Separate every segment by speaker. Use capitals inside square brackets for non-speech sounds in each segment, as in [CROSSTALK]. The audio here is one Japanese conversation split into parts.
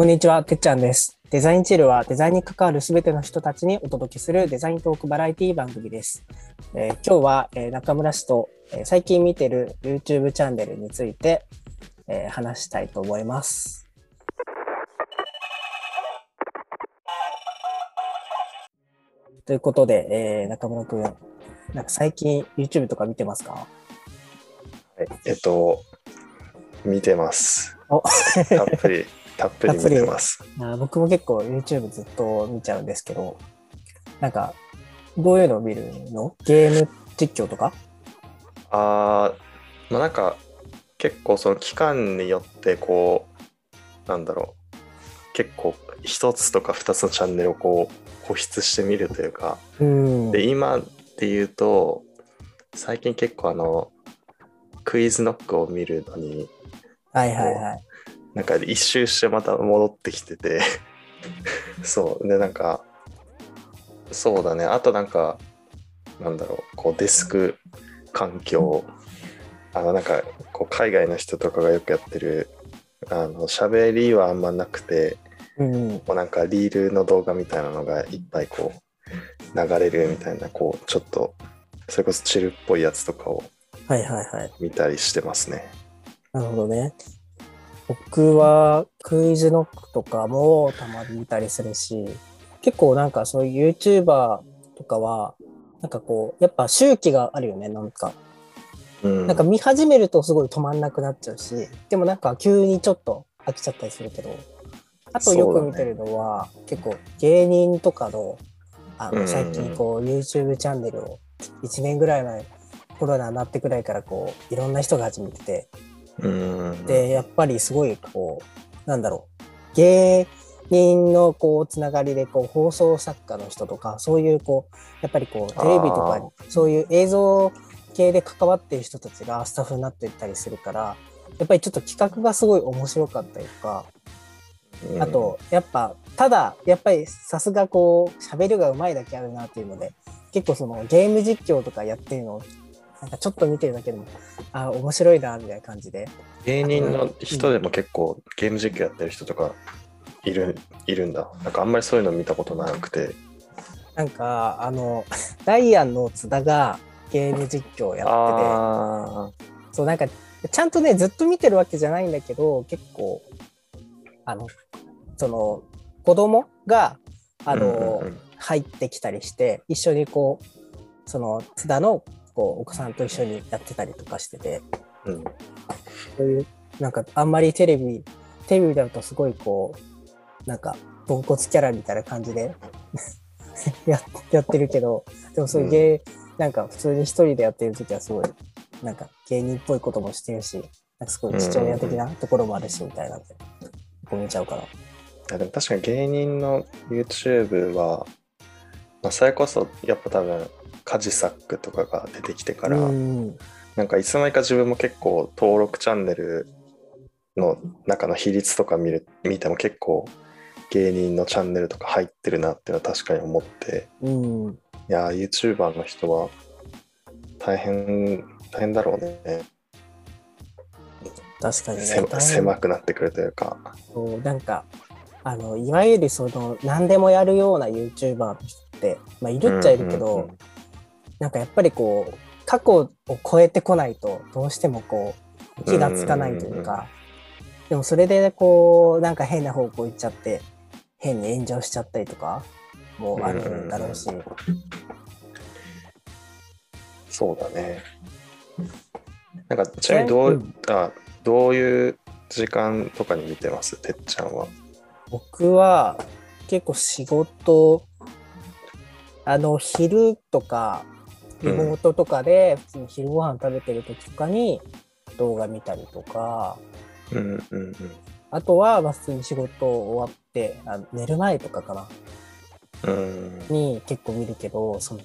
Speaker 1: こんにちは、てっちゃんです。デザインチルはデザインに関わるすべての人たちにお届けするデザイントークバラエティ番組です。えー今日は、えー中村氏と、えー最近見てる YouTube チャンネルについて、えー話したいと思います。ということで、えー中村くん、なんか最近 YouTube とか見てますか？
Speaker 2: はいえっと、見てます。
Speaker 1: お
Speaker 2: たっぷり、たっぷり見てます。
Speaker 1: あー僕も結構 YouTube ずっと見ちゃうんですけど、なんか、どういうのを見るの？ゲーム実況とか？
Speaker 2: あー、まあなんか、結構その期間によって、こう、なんだろう、結構一つとか二つのチャンネルをこう、保湿してみるというか、
Speaker 1: うん。
Speaker 2: で、今で言うと、最近結構あの、クイズノックを見るのに、
Speaker 1: はいはいはい。
Speaker 2: なんか一周してまた戻ってきてて [LAUGHS] そうでなんかそうだねあとなんかなんだろうこうデスク環境あのなんかこう海外の人とかがよくやってるあの喋りはあんまなくて
Speaker 1: うん。
Speaker 2: もうなんかリールの動画みたいなのがいっぱいこう流れるみたいなこうちょっとそれこそチルっぽいやつとかを
Speaker 1: はいはいはい。
Speaker 2: 見たりしてますね
Speaker 1: なるほどね。僕はクイズノックとかもたまに見たりするし、結構なんかそういう YouTuber とかは、なんかこう、やっぱ周期があるよね、なんか。
Speaker 2: うん
Speaker 1: なんか見始めるとすごい止まんなくなっちゃうし、でもなんか急にちょっと飽きちゃったりするけど、あとよく見てるのは、結構芸人とかの、あの、
Speaker 2: うん
Speaker 1: 最近こう YouTube チャンネルを1年ぐらい前、コロナになってくらいからこう、いろんな人が始めてて、
Speaker 2: うん
Speaker 1: で、やっぱりすごいこう、なんだろう、芸人のこう、つながりでこう、放送作家の人とか、そういうこう、やっぱりこう、テレビとかに、そういう映像系で関わってる人たちがスタッフになっていったりするから、やっぱりちょっと企画がすごい面白かったりとか、
Speaker 2: うん。
Speaker 1: あと、やっぱ、ただ、やっぱりさすがこう、喋るがうまいだけあるなっていうので、結構そのゲーム実況とかやってるのを、なんかちょっと見てるだけでも、あ、面白いな、みたいな感じで。
Speaker 2: 芸人の人でも結構ゲーム実況やってる人とかいるいるんだ。なんかあんまりそういうの見たことなくて。
Speaker 1: なんか、あの、[LAUGHS] ダイアンの津田がゲーム実況をやって
Speaker 2: あ
Speaker 1: て、そう、なんか、ちゃんとね、ずっと見てるわけじゃないんだけど、結構、あの、その、子供が、あ
Speaker 2: あ
Speaker 1: の、入ってきたりして、一緒にこう、その、津田の、こう、お子さんと一緒にやってたりとかしてて、
Speaker 2: うん。
Speaker 1: そういう、なんか、あんまりテレビ、テレビだとすごいこう、なんか、ポンコツキャラみたいな感じで [LAUGHS] ややってるけど、でもそういう芸、なんか普通に一人でやってる時はすごい、なんか芸人っぽいこともしてるし、なんかすごい父親的なところもあるし、みたいな。んで、こう見ちゃうから。
Speaker 2: いやでも確かに芸人の YouTube は、まあ、それこそやっぱ多分カジサックとかが出てきてから、
Speaker 1: うん。
Speaker 2: なんかいつの間にか自分も結構登録チャンネルの中の比率とか見る見ても結構芸人のチャンネルとか入ってるなっていうのは確かに思って
Speaker 1: うん。
Speaker 2: いやー YouTuber の人は大変大変だろうね
Speaker 1: 確かにね。
Speaker 2: 狭くなってくるというか
Speaker 1: そうなんかあのいわゆるその何でもやるような YouTuber の人って、まあ、いるっちゃいるけど、
Speaker 2: うんうんうん
Speaker 1: なんかやっぱりこう過去を超えてこないとどうしてもこう気がつかないというか、でもそれでこうなんか変な方向行っちゃって変に炎上しちゃったりとかもあるんだろうし、
Speaker 2: そうだね。なんかちなみにどう,、
Speaker 1: うん。
Speaker 2: あどういう時間とかに見てます？てっちゃんは。
Speaker 1: 僕は結構仕事あの昼とかリモートとかで普通に昼ご飯食べてる時とかに動画見たりとか。
Speaker 2: うんうんうん。
Speaker 1: あとはまあ普通に仕事終わってあの寝る前とかかな。
Speaker 2: うん。
Speaker 1: に結構見るけどその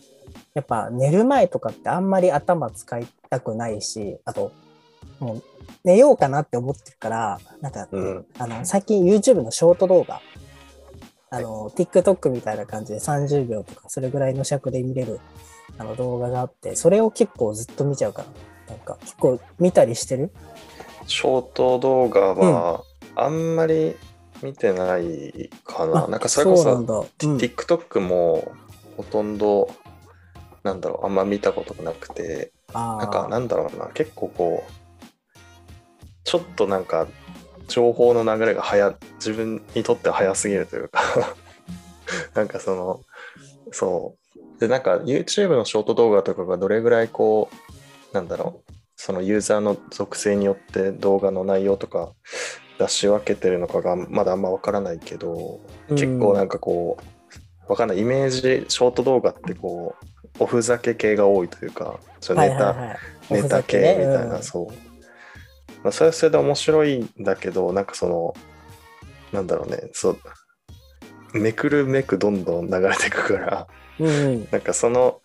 Speaker 1: やっぱ寝る前とかってあんまり頭使いたくないしあともう寝ようかなって思ってるからなんか
Speaker 2: うん。
Speaker 1: あの、最近 YouTube のショート動画、あの、TikTok みたいな感じで30秒とか、それぐらいの尺で見れるあの動画があって、それを結構ずっと見ちゃうから、なんか結構見たりしてる？
Speaker 2: ショート動画はあんまり見てないかな。
Speaker 1: あ
Speaker 2: なんかそれこそ
Speaker 1: そうなん
Speaker 2: TikTok もほとんど、なんだろう、あんま見たことがなくて、
Speaker 1: あ
Speaker 2: なんか
Speaker 1: ー
Speaker 2: なんだろうな、結構こう、ちょっとなんか情報の流れが早、自分にとっては早すぎるというか、[LAUGHS] なんかその、そう。で、なんか YouTube のショート動画とかがどれぐらいこう、なんだろう、そのユーザーの属性によって動画の内容とか出し分けてるのかがまだあんまわからないけど、結構なんかこう、わかんない、イメージ、ショート動画ってこう、おふざけ系が多いというか、ちょっとネタ、
Speaker 1: はいはいはい、
Speaker 2: ネタ系みたいな、
Speaker 1: うん。
Speaker 2: そう。まあ、それはそれで面白いんだけど、なんかその、なんだろうね、そう、めくるめくどんどん流れていくから、
Speaker 1: うんうん、
Speaker 2: なんかその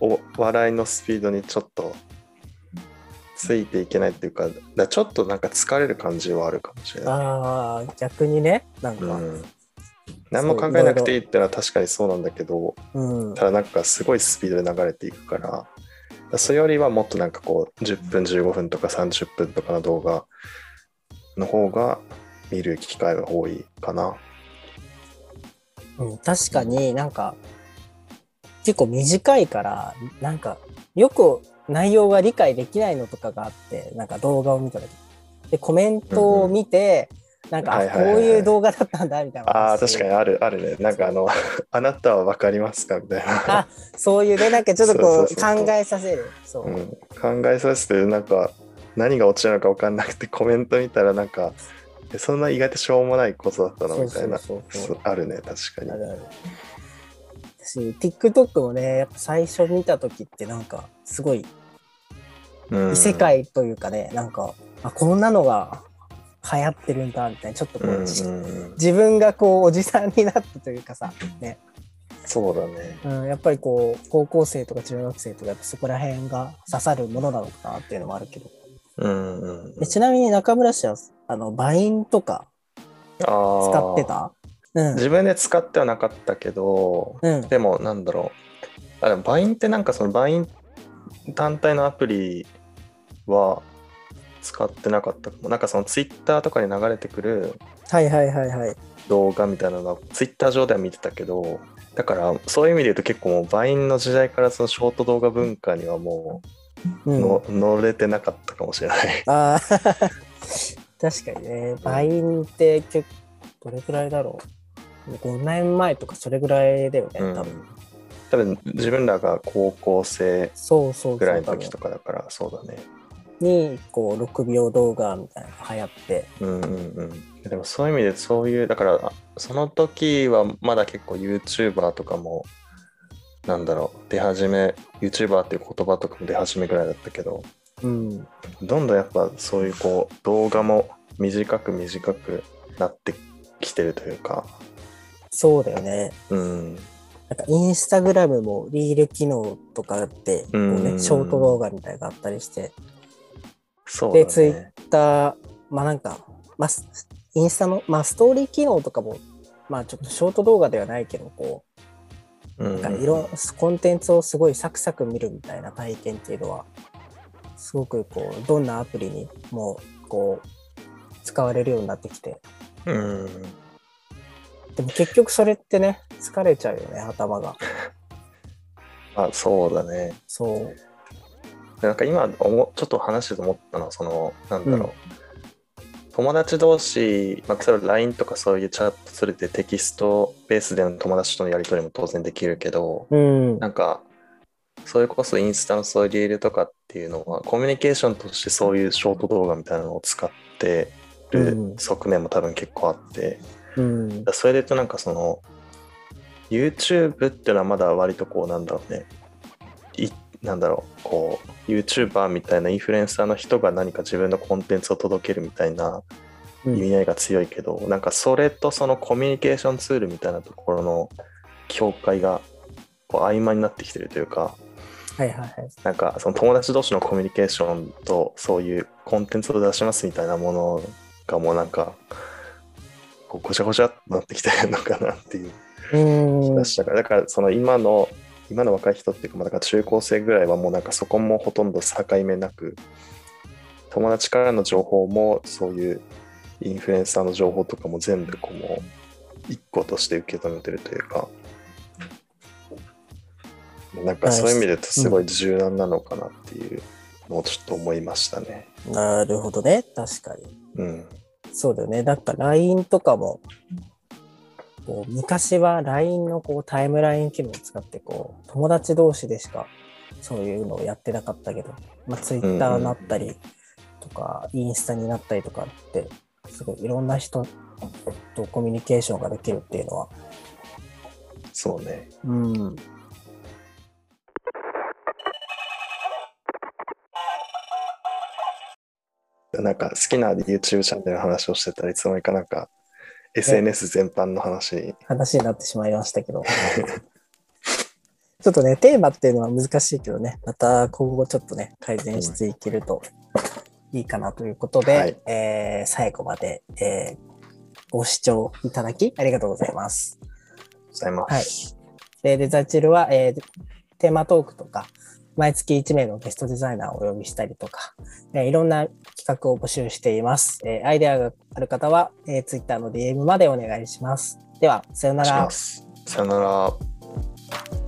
Speaker 2: お笑いのスピードにちょっとついていけないっていうか、だちょっとなんか疲れる感じはあるかもしれない。
Speaker 1: ああ、逆にね、なんか、
Speaker 2: うん、何も考えなくていいってのは確かにそうなんだけど、
Speaker 1: うん、
Speaker 2: ただなんかすごいスピードで流れていくから、それよりはもっとなんかこう10分15分とか30分とかの動画の方が見る機会が多いかな。
Speaker 1: うん、確かになんか、結構短いから、なんか、よく内容が理解できないのとかがあって、なんか動画を見た時で、コメントを見て、なんか、あこ
Speaker 2: はいはいはいはい
Speaker 1: ういう動画だったんだ、みたいな。
Speaker 2: ああ、確かにある、あるね。なんかあの、あなたはわかりますか？みたいな。
Speaker 1: あ、そういうね、なんかちょっとこ
Speaker 2: そう
Speaker 1: 考えさせる。そう。
Speaker 2: うん、考えさせて、なんか何が落ちるのか分かんなくてコメント見たらなんか、えそんな意外としょうもないことだったのみたいな。あるね、確かに
Speaker 1: あ。るある。私、TikTok もね、やっぱ最初見た時ってなんか、すごい
Speaker 2: うん
Speaker 1: 異世界というかね、なんか、あ、こんなのが流行ってるんだ、みたいな、ちょっとこう、
Speaker 2: うんうん
Speaker 1: し
Speaker 2: うん
Speaker 1: 自分がこう、おじさんになったというかさ、ね、
Speaker 2: そうだね。
Speaker 1: うん、やっぱりこう、高校生とか中学生とか、やっぱそこら辺が刺さるものなのかなっていうのもあるけど。
Speaker 2: うんうんうん、
Speaker 1: でちなみに中村氏は、あの、 Vine とか使ってた？うん。
Speaker 2: 自分で使ってはなかったけど、
Speaker 1: うん。
Speaker 2: でもなんだろう。あでも Vine ってなんかその Vine 単体のアプリは使ってなかったかも。なんかそのツイッターとかに流れてくる
Speaker 1: はいはいはいはい。
Speaker 2: 動画みたいなのはツイッター上では見てたけどだからそういう意味で言うと結構もうバインの時代からそのショート動画文化にはも
Speaker 1: う。
Speaker 2: うんの、乗れてなかったかもしれない。
Speaker 1: ああ、[LAUGHS] 確かにね、バインって結構、どれくらいだろう。5年前とかそれぐらいだよね、
Speaker 2: うん
Speaker 1: 多分。
Speaker 2: 多分自分らが高校生
Speaker 1: そうそうそう。
Speaker 2: ぐらいの時
Speaker 1: 多
Speaker 2: とかだからそうだね。
Speaker 1: 分に、こう、6秒動画みたいなのが流行って。
Speaker 2: うんうんうん。でもそういう意味でそういうだからあその時はまだ結構 YouTuber とかもなんだろう出始め YouTuber っていう言葉とかも出始めぐらいだったけど
Speaker 1: うん。
Speaker 2: どんどんやっぱそういうこう動画も短く短くなってきてるというか、
Speaker 1: そうだよね。
Speaker 2: うん、
Speaker 1: なんか、インスタグラムもリール機能とかあって、こう
Speaker 2: うん
Speaker 1: ね、ショート動画みたいなのがあったりして、
Speaker 2: そうだ
Speaker 1: で、ツイッ
Speaker 2: ね。
Speaker 1: ター、まあなんか、まあ、スインスタの、まあ、ストーリー機能とかも、まあちょっとショート動画ではないけど、こう、
Speaker 2: うん
Speaker 1: なんかいろコンテンツをすごいサクサク見るみたいな体験っていうのは、すごくこう、どんなアプリにもこう、使われるようになってきて。
Speaker 2: うん、
Speaker 1: でも結局それってね、疲れちゃうよね、頭が。[LAUGHS]
Speaker 2: あそうだね。
Speaker 1: そう。
Speaker 2: でなんか今思ちょっと話してて思ったのはそのなんだろう、友達同士、まあ、例えば LINE とかそういうチャットするでテキストベースでの友達とのやり取りも当然できるけど
Speaker 1: うん。
Speaker 2: なんかそれこそインスタのそういうリールとかっていうのはコミュニケーションとしてそういうショート動画みたいなのを使ってる
Speaker 1: うん
Speaker 2: 側面も多分結構あって、
Speaker 1: うん。
Speaker 2: それで言うとなんかその YouTube っていうのはまだ割とこうなんだろうねいなんだろうこう YouTuber みたいなインフルエンサーの人が何か自分のコンテンツを届けるみたいな
Speaker 1: うん
Speaker 2: 意味合いが強いけど、なんかそれとそのコミュニケーションツールみたいなところの境界がこう曖昧になってきてるというか
Speaker 1: はいはいはい。
Speaker 2: なんかその友達同士のコミュニケーションとそういうコンテンツを出しますみたいなものがもうなんかこうごちゃごちゃってなってきて [LAUGHS] るのかなっていう
Speaker 1: うん
Speaker 2: 気がしたからだからその今の今の若い人っていうかまあだから中高生ぐらいはもうなんかそこもほとんど境目なく友達からの情報もそういうインフルエンサーの情報とかも全部こう一個として受け止めてるというか、なんかそういう意味で言うとすごい柔軟なのかなっていうのをちょっと思いましたね。
Speaker 1: なるほどね。確かに。
Speaker 2: うん。
Speaker 1: そうだよね。なんか LINE とかも、こう昔は LINE のこうタイムライン機能を使ってこう友達同士でしかそういうのをやってなかったけど、まあ、Twitter になったりとか、インスタになったりとかってすごいいろんな人とコミュニケーションができるっていうのは、
Speaker 2: そうね。
Speaker 1: うん、
Speaker 2: なんか好きな YouTube チャンネルの話をしてたらいつの間にかなんか SNS 全般の話に。
Speaker 1: 話になってしまいましたけど。[LAUGHS] ちょっとね、テーマっていうのは難しいけどね、また今後ちょっとね、改善していけるといいかなということで、
Speaker 2: はい
Speaker 1: えー最後まで、えーご視聴いただきありがとうございます。
Speaker 2: ございます。
Speaker 1: でデザチルは、えーテーマトークとか、毎月1名のゲストデザイナーをお呼びしたりとか、えーいろんな企画を募集しています。えーアイデアがある方は、えー、Twitter の DM までお願いします。では、さようなら。
Speaker 2: さよなら。